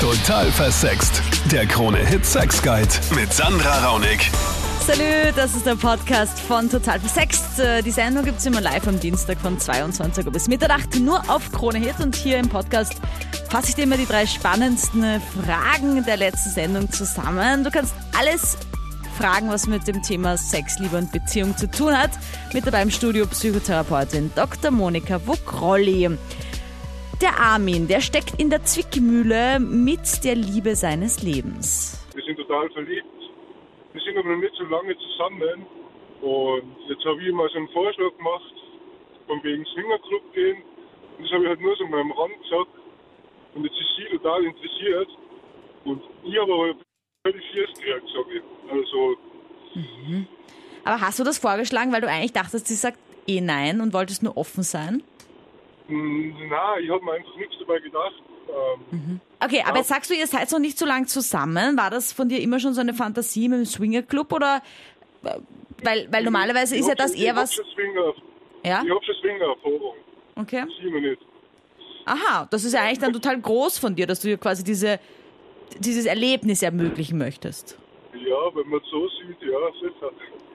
Total versext. Der Krone-Hit Sex Guide mit Sandra Raunig. Salut, das ist der Podcast von Total Versext. Äh, Die Sendung gibt es immer live am Dienstag von 22 Uhr bis Mitternacht nur auf Krone Hit. Und hier im Podcast fasse ich dir immer die drei spannendsten Fragen der letzten Sendung zusammen. Du kannst alles fragen, was mit dem Thema Sex, Liebe und Beziehung zu tun hat. Mit dabei im Studio Psychotherapeutin Dr. Monika Wukrolli. Der Armin, der steckt in der Zwickmühle mit der Liebe seines Lebens. Wir sind total verliebt. Wir sind aber noch nicht so lange zusammen. Und jetzt habe ich mal so einen Vorschlag gemacht, von wegen Swingerclub gehen. Und das habe ich halt nur so in meinem Rand gesagt. Und jetzt ist sie total interessiert. Und ich habe aber völlig Schiss gekriegt, sage ich. Also, Aber hast du das vorgeschlagen, weil du eigentlich dachtest, sie sagt eh nein und wolltest nur offen sein? Mh, na, ich habe mir einfach nichts dabei gedacht. Ähm, Okay, aber jetzt sagst du, ihr seid noch nicht so lang zusammen. War das von dir immer schon so eine Fantasie mit dem Swingerclub oder äh, weil, weil normalerweise ist ich ja hab das schon- eher ich hab was. schon Swinger, Ja? Ich habe schon Swinger-Erfahrung. Okay. Sie noch nicht. Aha, das ist ja eigentlich dann total groß von dir, dass du dir quasi diese, dieses Erlebnis ermöglichen möchtest. Ja, wenn man so sieht, ja, sicher.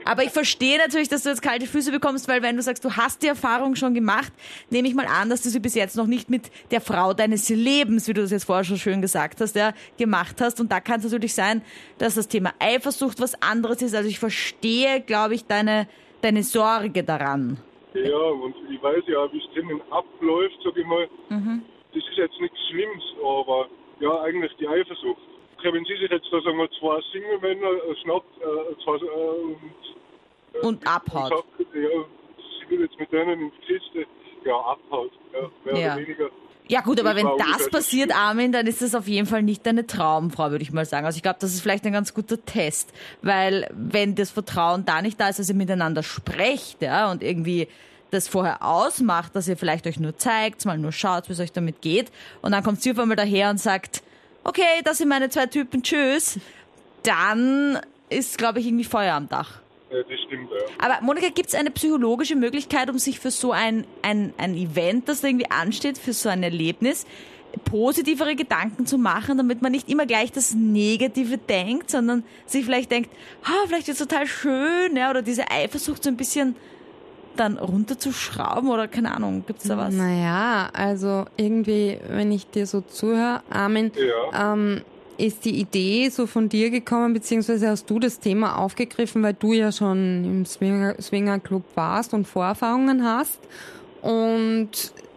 Aber ich verstehe natürlich, dass du jetzt kalte Füße bekommst, weil wenn du sagst, du hast die Erfahrung schon gemacht, nehme ich mal an, dass du sie bis jetzt noch nicht mit der Frau deines Lebens, wie du das jetzt vorher schon schön gesagt hast, ja, gemacht hast. Und da kann es natürlich sein, dass das Thema Eifersucht was anderes ist. Also ich verstehe, glaube ich, deine, deine Sorge daran. Ja, und ich weiß ja, wie es drinnen abläuft, sag ich mal. Mhm. Das ist jetzt nichts Schlimmes, aber ja, eigentlich die Eifersucht. Wenn sie sich jetzt da sagen wir zwei Single-Männer schnappt, äh, zwei, äh, und, äh, Und abhaut. Und sagt, ja, sie will jetzt mit denen in die Kiste, ja, abhaut, ja, mehr Ja. oder weniger. Ja gut, aber wenn das passiert, Armin, dann ist das auf jeden Fall nicht deine Traumfrau, würde ich mal sagen. Also ich glaube, das ist vielleicht ein ganz guter Test, weil wenn das Vertrauen da nicht da ist, dass ihr miteinander sprecht, ja, und irgendwie das vorher ausmacht, dass ihr vielleicht euch nur zeigt, mal nur schaut, wie es euch damit geht, und dann kommt sie auf einmal daher und sagt, okay, das sind meine zwei Typen, tschüss, dann ist, glaube ich, irgendwie Feuer am Dach. Ja, das stimmt, ja. Aber Monika, gibt es eine psychologische Möglichkeit, um sich für so ein, ein, ein Event, das da irgendwie ansteht, für so ein Erlebnis, positivere Gedanken zu machen, damit man nicht immer gleich das Negative denkt, sondern sich vielleicht denkt, ah, vielleicht ist es total schön, ja, oder diese Eifersucht so ein bisschen dann runterzuschrauben oder keine Ahnung, gibt's da was? Naja, also irgendwie, wenn ich dir so zuhöre, Armin, Ja. ähm, ist die Idee so von dir gekommen, beziehungsweise hast du das Thema aufgegriffen, weil du ja schon im Swinger, Swingerclub warst und Vorerfahrungen hast. Und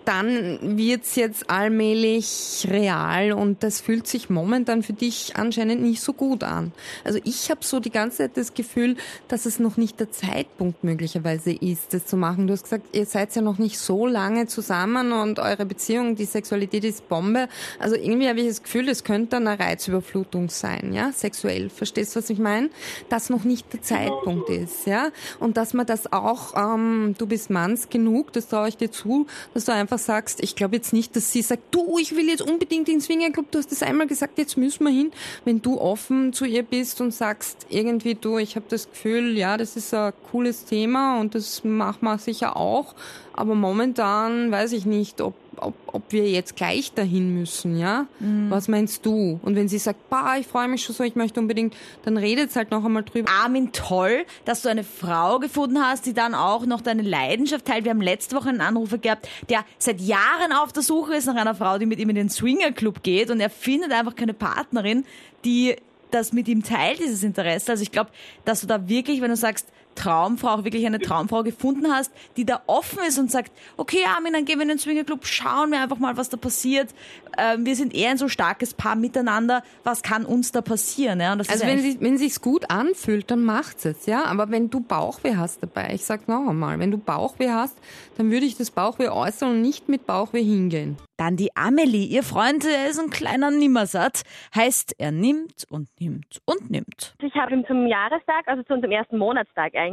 dann wird's jetzt allmählich real und das fühlt sich momentan für dich anscheinend nicht so gut an. Also ich habe so die ganze Zeit das Gefühl, dass es noch nicht der Zeitpunkt möglicherweise ist, das zu machen. Du hast gesagt, ihr seid ja noch nicht so lange zusammen und eure Beziehung, die Sexualität ist Bombe. Also irgendwie habe ich das Gefühl, es könnte eine Reizüberflutung sein, ja, sexuell. Verstehst du, was ich meine? Dass noch nicht der Zeitpunkt ist, ja. Und dass man das auch, ähm, du bist Manns genug, das traue ich dir zu, dass du einfach sagst, ich glaube jetzt nicht, dass sie sagt, du, ich will jetzt unbedingt ins Swingerclub, du hast das einmal gesagt, jetzt müssen wir hin. Wenn du offen zu ihr bist und sagst, irgendwie du, ich habe das Gefühl, ja, das ist ein cooles Thema und das machen wir sicher auch, aber momentan weiß ich nicht, ob, ob, ob wir jetzt gleich dahin müssen, ja? Was meinst du? Und wenn sie sagt, bah, ich freue mich schon so, ich möchte unbedingt, dann redet halt noch einmal drüber. Armin, toll, dass du eine Frau gefunden hast, die dann auch noch deine Leidenschaft teilt. Wir haben letzte Woche einen Anrufer gehabt, der seit Jahren auf der Suche ist nach einer Frau, die mit ihm in den Swingerclub geht und er findet einfach keine Partnerin, die das mit ihm teilt, dieses Interesse. Also ich glaube, dass du da wirklich, wenn du sagst, Traumfrau, auch wirklich eine Traumfrau gefunden hast, die da offen ist und sagt, okay Armin, dann gehen wir in den Swingerclub, schauen wir einfach mal, was da passiert. Ähm, wir sind eher ein so starkes Paar miteinander, was kann uns da passieren? Ja? Und das ist Also ja wenn sie wenn sich's gut anfühlt, dann macht's es, ja. Aber wenn du Bauchweh hast dabei, ich sag noch einmal, wenn du Bauchweh hast, dann würde ich das Bauchweh äußern und nicht mit Bauchweh hingehen. Dann die Amelie, ihr Freund, der ist ein kleiner Nimmersatt. Heißt, er nimmt und nimmt und nimmt. Ich habe ihm zum Jahrestag, also zu unserem ersten Monatstag eigentlich,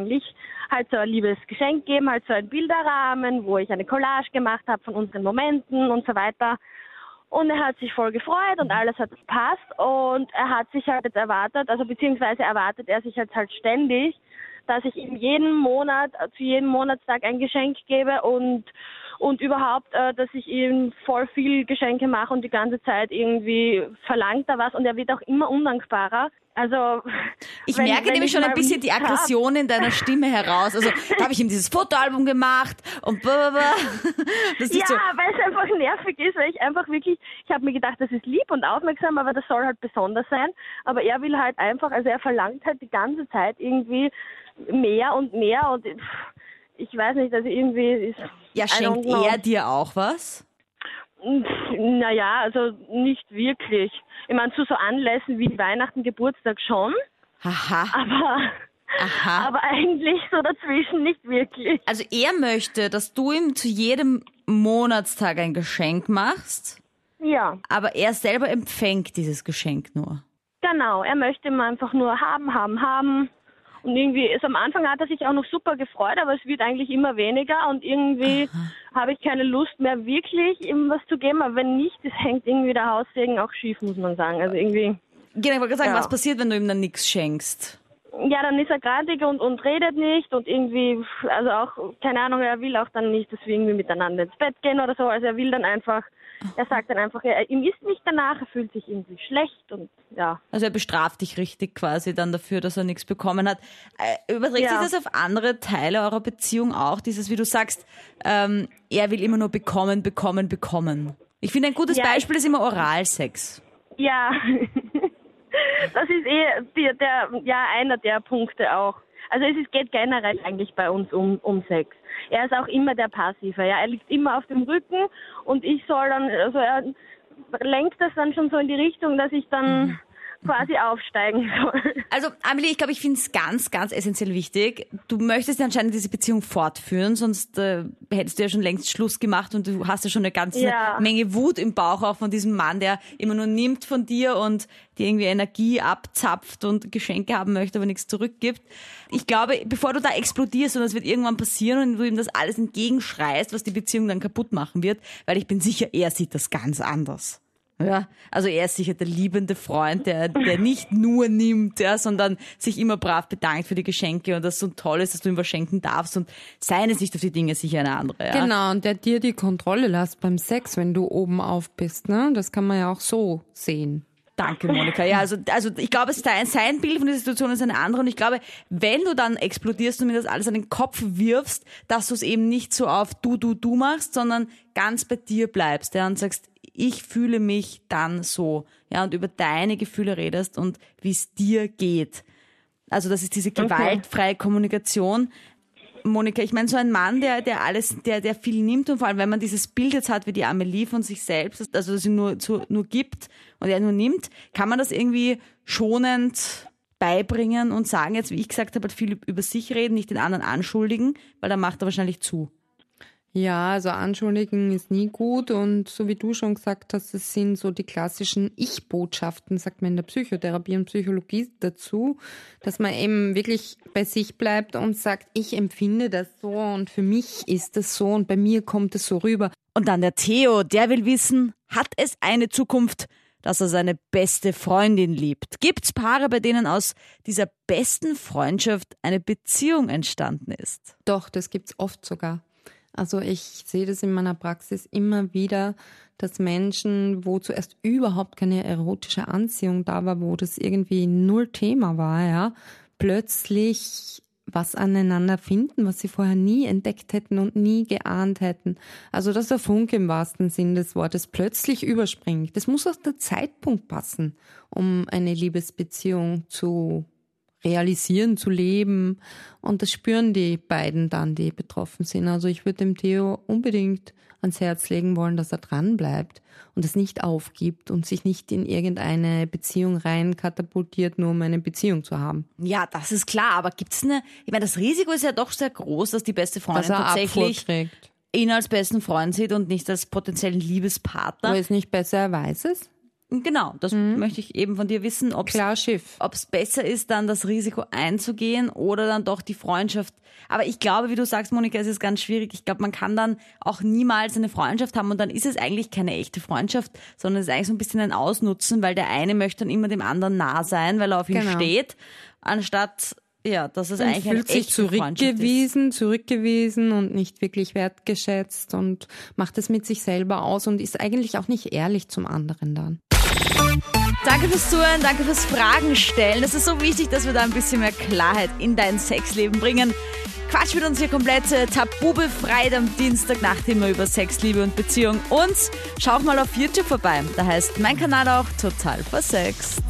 halt so ein liebes Geschenk gegeben, halt so ein Bilderrahmen, wo ich eine Collage gemacht habe von unseren Momenten und so weiter. Und er hat sich voll gefreut und alles hat gepasst und er hat sich halt jetzt erwartet, also beziehungsweise erwartet er sich jetzt halt ständig, dass ich ihm jeden Monat, zu jedem Monatstag ein Geschenk gebe und und überhaupt, äh, dass ich ihm voll viel Geschenke mache und die ganze Zeit irgendwie verlangt er was und er wird auch immer undankbarer. Also ich wenn- merke wenn nämlich ich schon ein bisschen die hab- Aggression in deiner Stimme heraus. Also da habe ich ihm dieses Fotoalbum gemacht und blablabla. Das Ja, so. weil es einfach nervig ist, weil ich einfach wirklich, ich habe mir gedacht, das ist lieb und aufmerksam, aber das soll halt besonders sein. Aber er will halt einfach, also er verlangt halt die ganze Zeit irgendwie mehr und mehr und ich weiß nicht, also irgendwie ist. Ja, schenkt er dir auch was? Naja, also nicht wirklich. Ich meine, zu so Anlässen wie Weihnachten, Geburtstag schon, Haha. aber, Aha. aber eigentlich so dazwischen nicht wirklich. Also er möchte, dass du ihm zu jedem Monatstag ein Geschenk machst, Ja, aber er selber empfängt dieses Geschenk nur. genau. Er möchte immer einfach nur haben, haben, haben. Und irgendwie, ist am Anfang hat er sich auch noch super gefreut, aber es wird eigentlich immer weniger und irgendwie habe ich keine Lust mehr wirklich ihm was zu geben. Aber wenn nicht, es hängt irgendwie der Haussegen auch schief, muss man sagen. Also irgendwie, Genau, ich wollte gerade sagen, Ja. was passiert, wenn du ihm dann nichts schenkst? Ja, dann ist er grantig und, und redet nicht und irgendwie, also auch, keine Ahnung, er will auch dann nicht, dass wir irgendwie miteinander ins Bett gehen oder so. Also er will dann einfach, er sagt dann einfach, er, ihm ist nicht danach, er fühlt sich irgendwie schlecht und ja. Also er bestraft dich richtig quasi dann dafür, dass er nichts bekommen hat. Äh, überträgt Ja. sich das auf andere Teile eurer Beziehung auch? Dieses, wie du sagst, ähm, er will immer nur bekommen, bekommen, bekommen. Ich finde, ein gutes Ja, Beispiel ist immer Oralsex. Ja, das ist eh der, der, ja, einer der Punkte auch. Also es ist, geht generell eigentlich bei uns um, um Sex. Er ist auch immer der Passive, ja. Er liegt immer auf dem Rücken und ich soll dann, also er lenkt das dann schon so in die Richtung, dass ich dann quasi aufsteigen soll. Also, Amelie, ich glaube, ich finde es ganz, ganz essentiell wichtig. Du möchtest ja anscheinend diese Beziehung fortführen, sonst äh, hättest du ja schon längst Schluss gemacht und du hast ja schon eine ganze Ja. Menge Wut im Bauch auch von diesem Mann, der immer nur nimmt von dir und dir irgendwie Energie abzapft und Geschenke haben möchte, aber nichts zurückgibt. Ich glaube, bevor du da explodierst und das wird irgendwann passieren und du ihm das alles entgegenschreist, was die Beziehung dann kaputt machen wird, weil ich bin sicher, er sieht das ganz anders. Ja, also er ist sicher der liebende Freund, der, der nicht nur nimmt, ja, sondern sich immer brav bedankt für die Geschenke und das so toll ist, dass du ihm was schenken darfst und seine Sicht auf die Dinge sicher eine andere. Ja. Genau, und der dir die Kontrolle lässt beim Sex, wenn du oben auf bist, ne? Das kann man ja auch so sehen. Danke, Monika. Ja, also, also ich glaube, es ist sein, sein Bild von der Situation ist eine andere und ich glaube, wenn du dann explodierst und mir das alles an den Kopf wirfst, dass du es eben nicht so auf du, du, du machst, sondern ganz bei dir bleibst, ja, und sagst, ich fühle mich dann so, ja, und über deine Gefühle redest und wie es dir geht. Also das ist diese gewaltfreie Kommunikation. Monika, ich meine, so ein Mann, der, der alles, der, der viel nimmt und vor allem, wenn man dieses Bild jetzt hat wie die Amelie von sich selbst, also dass sie nur, zu, nur gibt und er nur nimmt, kann man das irgendwie schonend beibringen und sagen, jetzt wie ich gesagt habe, viel über sich reden, nicht den anderen anschuldigen, weil dann macht er wahrscheinlich zu. Ja, also anschuldigen ist nie gut und so wie du schon gesagt hast, es sind so die klassischen Ich-Botschaften, sagt man in der Psychotherapie und Psychologie dazu, dass man eben wirklich bei sich bleibt und sagt, ich empfinde das so und für mich ist das so und bei mir kommt es so rüber. Und dann der Theo, der will wissen, hat es eine Zukunft, dass er seine beste Freundin liebt? Gibt's Paare, bei denen aus dieser besten Freundschaft eine Beziehung entstanden ist? Doch, das gibt's oft sogar. Also ich sehe das in meiner Praxis immer wieder, dass Menschen, wo zuerst überhaupt keine erotische Anziehung da war, wo das irgendwie null Thema war, ja, plötzlich was aneinander finden, was sie vorher nie entdeckt hätten und nie geahnt hätten. Also dass der Funke im wahrsten Sinn des Wortes plötzlich überspringt. Das muss auch der Zeitpunkt passen, um eine Liebesbeziehung zu realisieren, zu leben. Und das spüren die beiden dann, die betroffen sind. Also ich würde dem Theo unbedingt ans Herz legen wollen, dass er dran bleibt und es nicht aufgibt und sich nicht in irgendeine Beziehung rein katapultiert, nur um eine Beziehung zu haben. Ja, das ist klar, aber gibt's eine, ich meine, das Risiko ist ja doch sehr groß, dass die beste Freundin tatsächlich ihn als besten Freund sieht und nicht als potenziellen Liebespartner. Aber ist nicht besser, er weiß es? Genau, das möchte ich eben von dir wissen, ob es besser ist, dann das Risiko einzugehen oder dann doch die Freundschaft. Aber ich glaube, wie du sagst, Monika, es ist ganz schwierig. Ich glaube, man kann dann auch niemals eine Freundschaft haben und dann ist es eigentlich keine echte Freundschaft, sondern es ist eigentlich so ein bisschen ein Ausnutzen, weil der eine möchte dann immer dem anderen nah sein, weil er auf ihn Genau. steht, anstatt Ja, das ist und eigentlich fühlt sich zurückgewiesen, zurückgewiesen und nicht wirklich wertgeschätzt und macht es mit sich selber aus und ist eigentlich auch nicht ehrlich zum anderen dann. Danke fürs Zuhören, danke fürs Fragen stellen. Es ist so wichtig, dass wir da ein bisschen mehr Klarheit in dein Sexleben bringen. Quatsch mit uns hier komplett äh, tabubefreit am Dienstag Nachtthema über Sex, Liebe und Beziehung. Und schau mal auf YouTube vorbei. Da heißt mein Kanal auch total versext.